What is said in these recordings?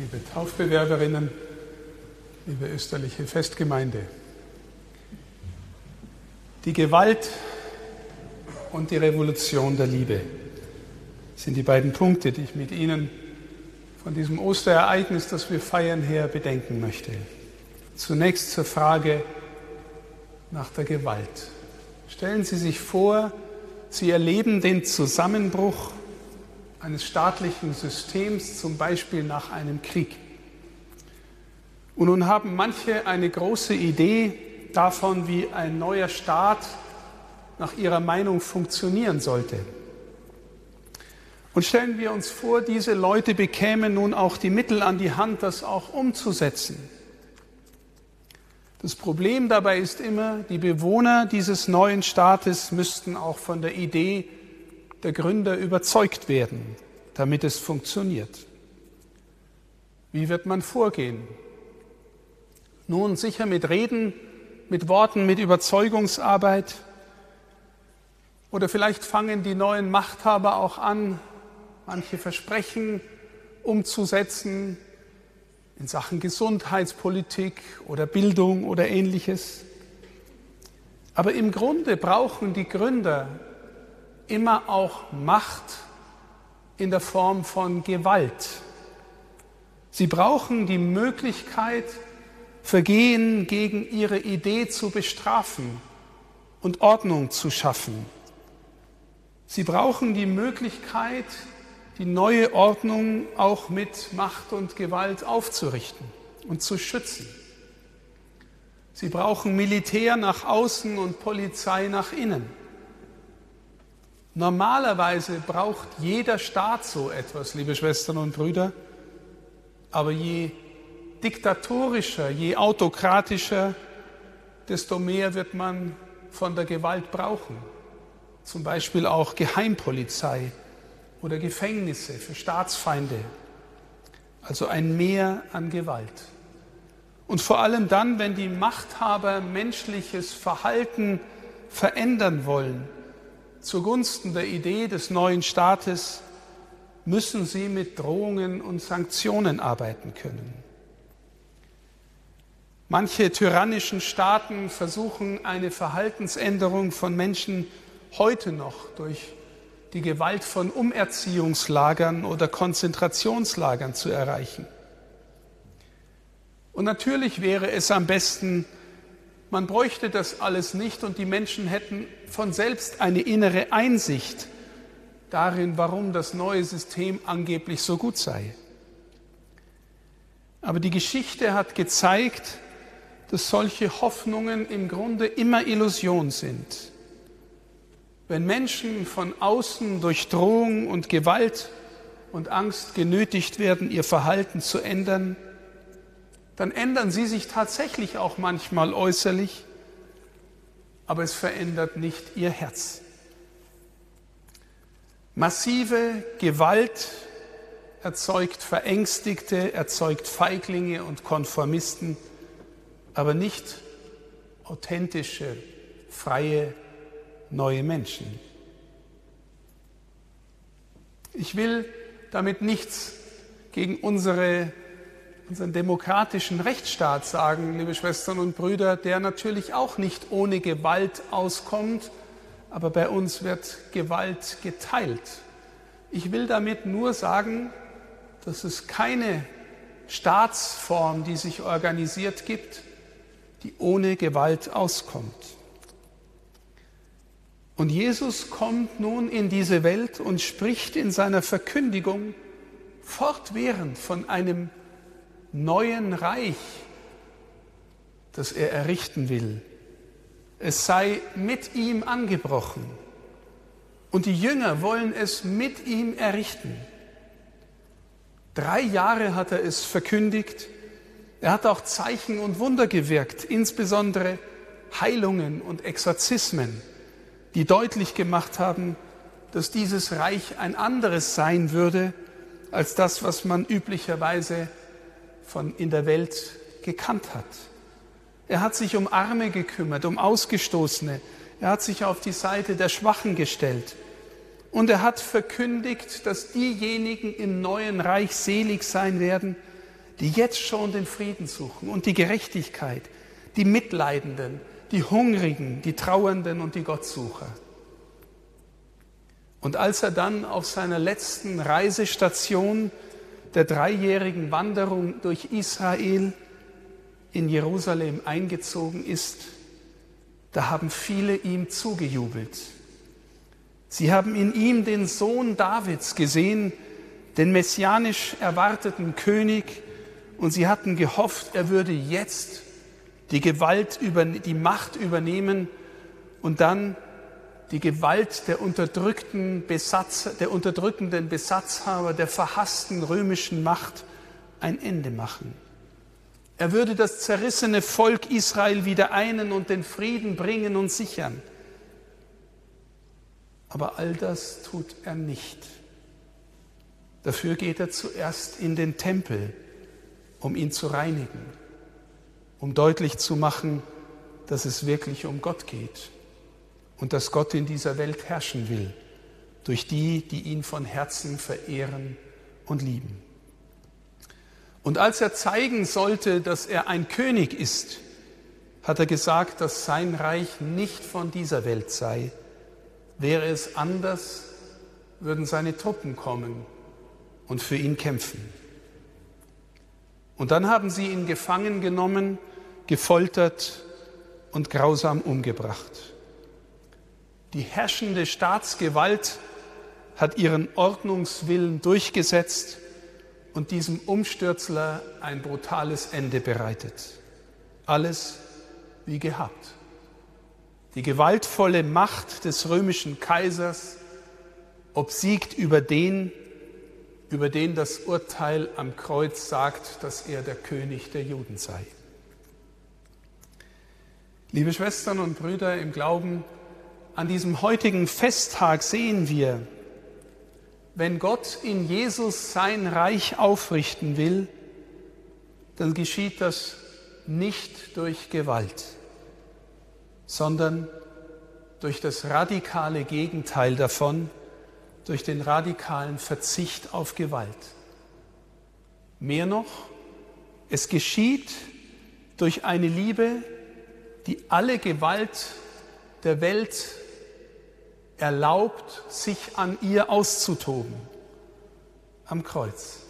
liebe Taufbewerberinnen, liebe österliche Festgemeinde. Die Gewalt und die Revolution der Liebe sind die beiden Punkte, die ich mit Ihnen von diesem Osterereignis, das wir feiern, her bedenken möchte. Zunächst zur Frage nach der Gewalt. Stellen Sie sich vor, Sie erleben den Zusammenbruch eines staatlichen Systems, zum Beispiel nach einem Krieg. Und nun haben manche eine große Idee davon, wie ein neuer Staat nach ihrer Meinung funktionieren sollte. Und stellen wir uns vor, diese Leute bekämen nun auch die Mittel an die Hand, das auch umzusetzen. Das Problem dabei ist immer, die Bewohner dieses neuen Staates müssten auch von der Idee der Gründer überzeugt werden, damit es funktioniert. Wie wird man vorgehen? Nun sicher mit Reden, mit Worten, mit Überzeugungsarbeit. Oder vielleicht fangen die neuen Machthaber auch an, manche Versprechen umzusetzen in Sachen Gesundheitspolitik oder Bildung oder ähnliches. Aber im Grunde brauchen die Gründer immer auch Macht in der Form von Gewalt. Sie brauchen die Möglichkeit, Vergehen gegen ihre Idee zu bestrafen und Ordnung zu schaffen. Sie brauchen die Möglichkeit, die neue Ordnung auch mit Macht und Gewalt aufzurichten und zu schützen. Sie brauchen Militär nach außen und Polizei nach innen. Normalerweise braucht jeder Staat so etwas, liebe Schwestern und Brüder, aber je diktatorischer, je autokratischer, desto mehr wird man von der Gewalt brauchen. Zum Beispiel auch Geheimpolizei oder Gefängnisse für Staatsfeinde. Also ein Mehr an Gewalt. Und vor allem dann, wenn die Machthaber menschliches Verhalten verändern wollen, zugunsten der Idee des neuen Staates müssen sie mit Drohungen und Sanktionen arbeiten können. Manche tyrannischen Staaten versuchen eine Verhaltensänderung von Menschen heute noch durch die Gewalt von Umerziehungslagern oder Konzentrationslagern zu erreichen. Und natürlich wäre es am besten, man bräuchte das alles nicht und die Menschen hätten von selbst eine innere Einsicht darin, warum das neue System angeblich so gut sei. Aber die Geschichte hat gezeigt, dass solche Hoffnungen im Grunde immer Illusion sind. Wenn Menschen von außen durch Drohung und Gewalt und Angst genötigt werden, ihr Verhalten zu ändern, dann ändern sie sich tatsächlich auch manchmal äußerlich, aber es verändert nicht ihr Herz. Massive Gewalt erzeugt Verängstigte, erzeugt Feiglinge und Konformisten, aber nicht authentische, freie, neue Menschen. Ich will damit nichts gegen unsere unseren demokratischen Rechtsstaat sagen, liebe Schwestern und Brüder, der natürlich auch nicht ohne Gewalt auskommt, aber bei uns wird Gewalt geteilt. Ich will damit nur sagen, dass es keine Staatsform, die sich organisiert gibt, die ohne Gewalt auskommt. Und Jesus kommt nun in diese Welt und spricht in seiner Verkündigung fortwährend von einem neuen Reich, das er errichten will. Es sei mit ihm angebrochen. Und die Jünger wollen es mit ihm errichten. Drei Jahre hat er es verkündigt. Er hat auch Zeichen und Wunder gewirkt, insbesondere Heilungen und Exorzismen, die deutlich gemacht haben, dass dieses Reich ein anderes sein würde als das, was man üblicherweise von in der Welt gekannt hat. Er hat sich um Arme gekümmert, um Ausgestoßene. Er hat sich auf die Seite der Schwachen gestellt. Und er hat verkündigt, dass diejenigen im neuen Reich selig sein werden, die jetzt schon den Frieden suchen und die Gerechtigkeit, die Mitleidenden, die Hungrigen, die Trauernden und die Gottsucher. Und als er dann auf seiner letzten Reisestation der dreijährigen Wanderung durch Israel in Jerusalem eingezogen ist, da haben viele ihm zugejubelt. Sie haben in ihm den Sohn Davids gesehen, den messianisch erwarteten König, und sie hatten gehofft, er würde jetzt die Gewalt über die Macht übernehmen und dann die Gewalt der unterdrückten Besatz, der unterdrückenden Besatzhaber der verhassten römischen Macht ein Ende machen. Er würde das zerrissene Volk Israel wieder einen und den Frieden bringen und sichern. Aber all das tut er nicht. Dafür geht er zuerst in den Tempel, um ihn zu reinigen, um deutlich zu machen, dass es wirklich um Gott geht und dass Gott in dieser Welt herrschen will, durch die, die ihn von Herzen verehren und lieben. Und als er zeigen sollte, dass er ein König ist, hat er gesagt, dass sein Reich nicht von dieser Welt sei. Wäre es anders, würden seine Truppen kommen und für ihn kämpfen. Und dann haben sie ihn gefangen genommen, gefoltert und grausam umgebracht. Die herrschende Staatsgewalt hat ihren Ordnungswillen durchgesetzt und diesem Umstürzler ein brutales Ende bereitet. Alles wie gehabt. Die gewaltvolle Macht des römischen Kaisers obsiegt über den, über den das Urteil am Kreuz sagt, dass er der König der Juden sei. Liebe Schwestern und Brüder im Glauben, an diesem heutigen Festtag sehen wir, wenn Gott in Jesus sein Reich aufrichten will, dann geschieht das nicht durch Gewalt, sondern durch das radikale Gegenteil davon, durch den radikalen Verzicht auf Gewalt. Mehr noch, es geschieht durch eine Liebe, die alle Gewalt der Welt erlaubt, sich an ihr auszutoben am Kreuz.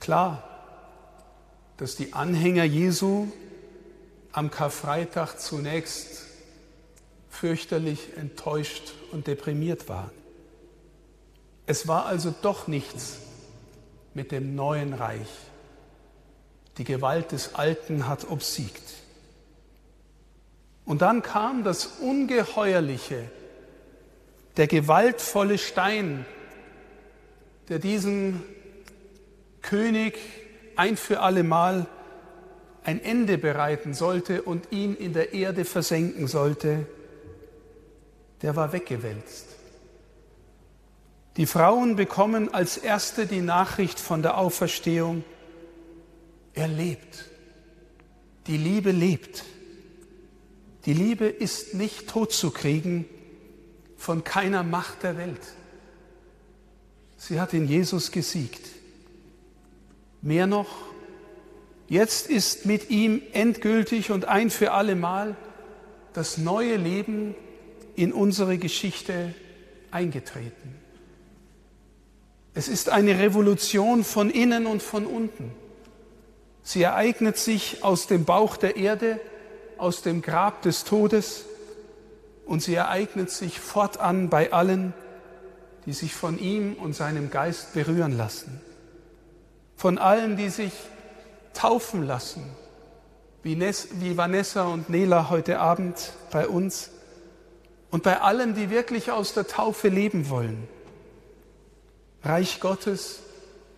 Klar, dass die Anhänger Jesu am Karfreitag zunächst fürchterlich enttäuscht und deprimiert waren. Es war also doch nichts mit dem neuen Reich. Die Gewalt des Alten hat obsiegt. Und dann kam das Ungeheuerliche, der gewaltvolle Stein, der diesem König ein für allemal ein Ende bereiten sollte und ihn in der Erde versenken sollte, der war weggewälzt. Die Frauen bekommen als erste die Nachricht von der Auferstehung, er lebt. Die Liebe lebt. Die Liebe ist nicht totzukriegen von keiner Macht der Welt. Sie hat in Jesus gesiegt. Mehr noch, jetzt ist mit ihm endgültig und ein für allemal das neue Leben in unsere Geschichte eingetreten. Es ist eine Revolution von innen und von unten. Sie ereignet sich aus dem Bauch der Erde aus dem Grab des Todes und sie ereignet sich fortan bei allen, die sich von ihm und seinem Geist berühren lassen. Von allen, die sich taufen lassen, wie, Vanessa und Nela heute Abend bei uns und bei allen, die wirklich aus der Taufe leben wollen. Reich Gottes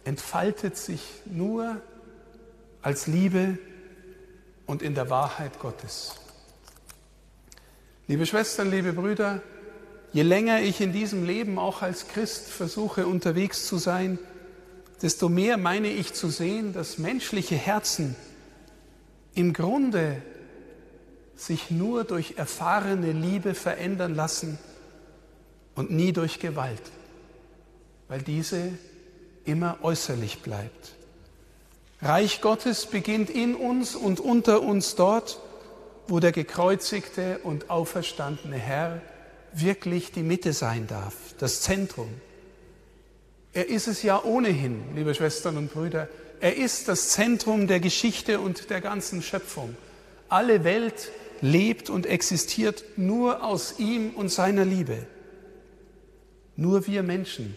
entfaltet sich nur als Liebe und in der Wahrheit Gottes. Liebe Schwestern, liebe Brüder, je länger ich in diesem Leben auch als Christ versuche unterwegs zu sein, desto mehr meine ich zu sehen, dass menschliche Herzen im Grunde sich nur durch erfahrene Liebe verändern lassen und nie durch Gewalt, weil diese immer äußerlich bleibt. Reich Gottes beginnt in uns und unter uns dort, wo der gekreuzigte und auferstandene Herr wirklich die Mitte sein darf, das Zentrum. Er ist es ja ohnehin, liebe Schwestern und Brüder. Er ist das Zentrum der Geschichte und der ganzen Schöpfung. Alle Welt lebt und existiert nur aus ihm und seiner Liebe. Nur wir Menschen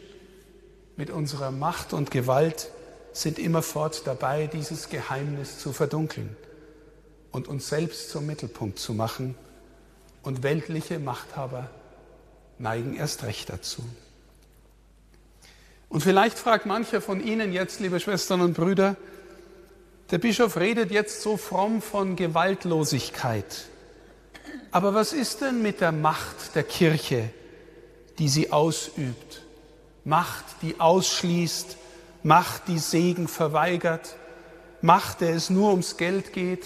mit unserer Macht und Gewalt sind immerfort dabei, dieses Geheimnis zu verdunkeln und uns selbst zum Mittelpunkt zu machen. Und weltliche Machthaber neigen erst recht dazu. Und vielleicht fragt mancher von Ihnen jetzt, liebe Schwestern und Brüder, der Bischof redet jetzt so fromm von Gewaltlosigkeit. Aber was ist denn mit der Macht der Kirche, die sie ausübt? Macht, die ausschließt, Macht, die Segen verweigert, Macht, der es nur ums Geld geht.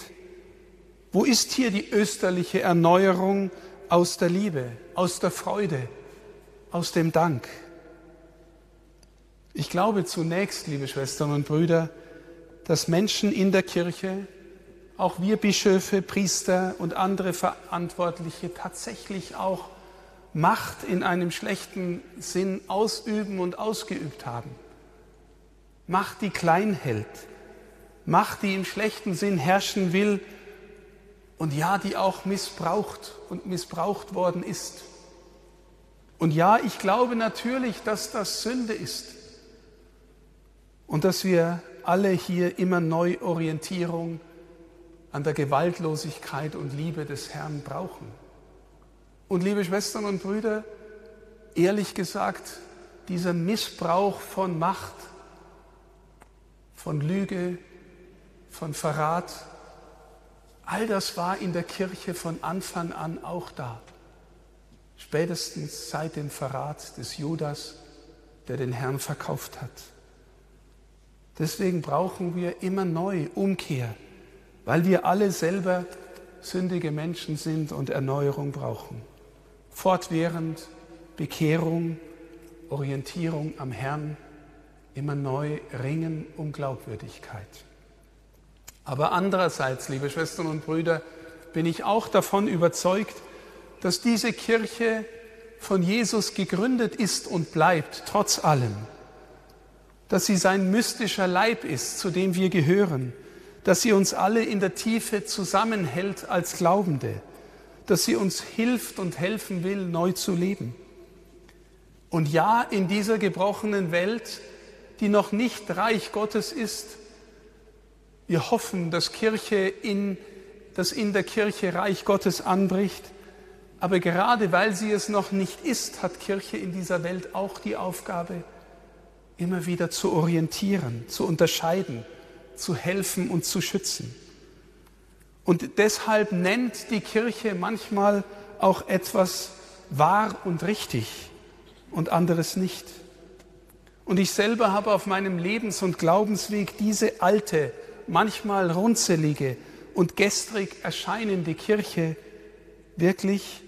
Wo ist hier die österliche Erneuerung aus der Liebe, aus der Freude, aus dem Dank? Ich glaube zunächst, liebe Schwestern und Brüder, dass Menschen in der Kirche, auch wir Bischöfe, Priester und andere Verantwortliche tatsächlich auch Macht in einem schlechten Sinn ausüben und ausgeübt haben. Macht, die klein hält, Macht, die im schlechten Sinn herrschen will und ja, die auch missbraucht und missbraucht worden ist. Und ja, ich glaube natürlich, dass das Sünde ist und dass wir alle hier immer neu Orientierung an der Gewaltlosigkeit und Liebe des Herrn brauchen. Und liebe Schwestern und Brüder, ehrlich gesagt, dieser Missbrauch von Macht, von Lüge, von Verrat, all das war in der Kirche von Anfang an auch da. Spätestens seit dem Verrat des Judas, der den Herrn verkauft hat. Deswegen brauchen wir immer neu Umkehr, weil wir alle selber sündige Menschen sind und Erneuerung brauchen. Fortwährend Bekehrung, Orientierung am Herrn, immer neu ringen um Glaubwürdigkeit. Aber andererseits, liebe Schwestern und Brüder, bin ich auch davon überzeugt, dass diese Kirche von Jesus gegründet ist und bleibt, trotz allem. Dass sie sein mystischer Leib ist, zu dem wir gehören. Dass sie uns alle in der Tiefe zusammenhält als Glaubende. Dass sie uns hilft und helfen will, neu zu leben. Und ja, in dieser gebrochenen Welt die noch nicht Reich Gottes ist. Wir hoffen, dass Kirche in, dass in der Kirche Reich Gottes anbricht. Aber gerade weil sie es noch nicht ist, hat Kirche in dieser Welt auch die Aufgabe, immer wieder zu orientieren, zu unterscheiden, zu helfen und zu schützen. Und deshalb nennt die Kirche manchmal auch etwas wahr und richtig und anderes nicht. Und ich selber habe auf meinem Lebens- und Glaubensweg diese alte, manchmal runzelige und gestrig erscheinende Kirche wirklich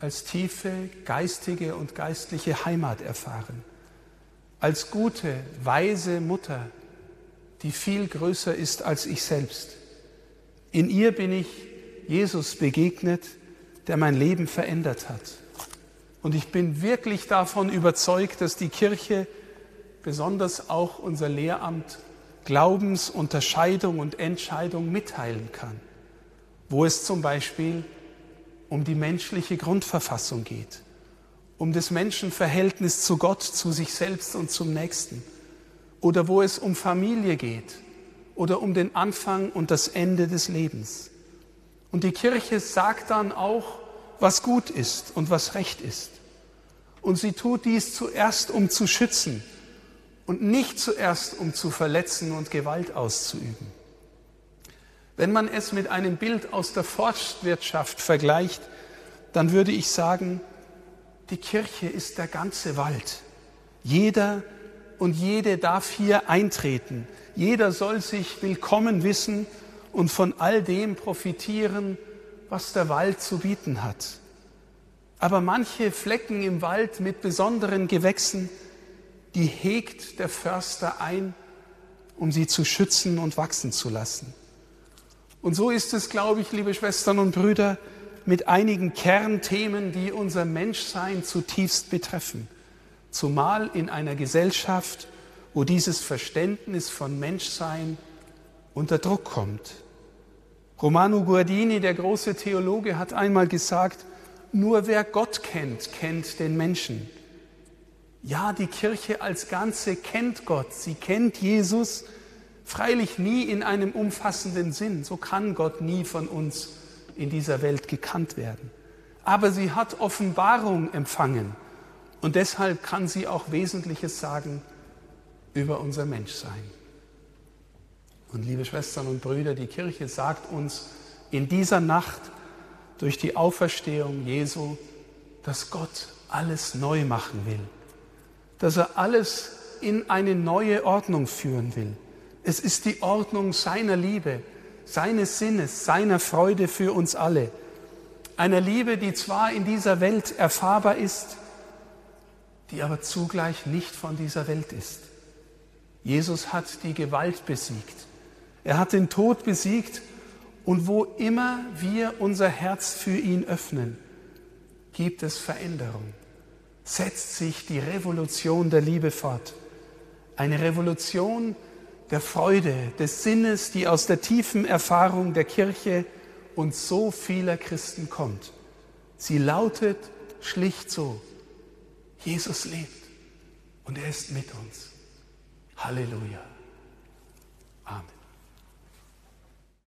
als tiefe geistige und geistliche Heimat erfahren. Als gute, weise Mutter, die viel größer ist als ich selbst. In ihr bin ich Jesus begegnet, der mein Leben verändert hat. Und ich bin wirklich davon überzeugt, dass die Kirche besonders auch unser Lehramt Glaubensunterscheidung und Entscheidung mitteilen kann, wo es zum Beispiel um die menschliche Grundverfassung geht, um das Menschenverhältnis zu Gott, zu sich selbst und zum Nächsten, oder wo es um Familie geht oder um den Anfang und das Ende des Lebens. Und die Kirche sagt dann auch, was gut ist und was recht ist. Und sie tut dies zuerst, um zu schützen, und nicht zuerst, um zu verletzen und Gewalt auszuüben. Wenn man es mit einem Bild aus der Forstwirtschaft vergleicht, dann würde ich sagen, die Kirche ist der ganze Wald. Jeder und jede darf hier eintreten. Jeder soll sich willkommen wissen und von all dem profitieren, was der Wald zu bieten hat. Aber manche Flecken im Wald mit besonderen Gewächsen, die hegt der Förster ein um sie zu schützen und wachsen zu lassen. Und so ist es, glaube ich, liebe Schwestern und Brüder, mit einigen Kernthemen, die unser Menschsein zutiefst betreffen, zumal in einer Gesellschaft, wo dieses Verständnis von Menschsein unter Druck kommt. Romano Guardini, der große Theologe, hat einmal gesagt, nur wer Gott kennt, kennt den Menschen. Ja, die Kirche als Ganze kennt Gott, sie kennt Jesus, freilich nie in einem umfassenden Sinn. So kann Gott nie von uns in dieser Welt gekannt werden. Aber sie hat Offenbarung empfangen und deshalb kann sie auch Wesentliches sagen über unser Menschsein. Und liebe Schwestern und Brüder, die Kirche sagt uns in dieser Nacht durch die Auferstehung Jesu, dass Gott alles neu machen will, dass er alles in eine neue Ordnung führen will. Es ist die Ordnung seiner Liebe, seines Sinnes, seiner Freude für uns alle. Einer Liebe, die zwar in dieser Welt erfahrbar ist, die aber zugleich nicht von dieser Welt ist. Jesus hat die Gewalt besiegt. Er hat den Tod besiegt und wo immer wir unser Herz für ihn öffnen, gibt es Veränderung. Setzt sich die Revolution der Liebe fort. Eine Revolution der Freude, des Sinnes, die aus der tiefen Erfahrung der Kirche und so vieler Christen kommt. Sie lautet schlicht so, Jesus lebt und er ist mit uns. Halleluja.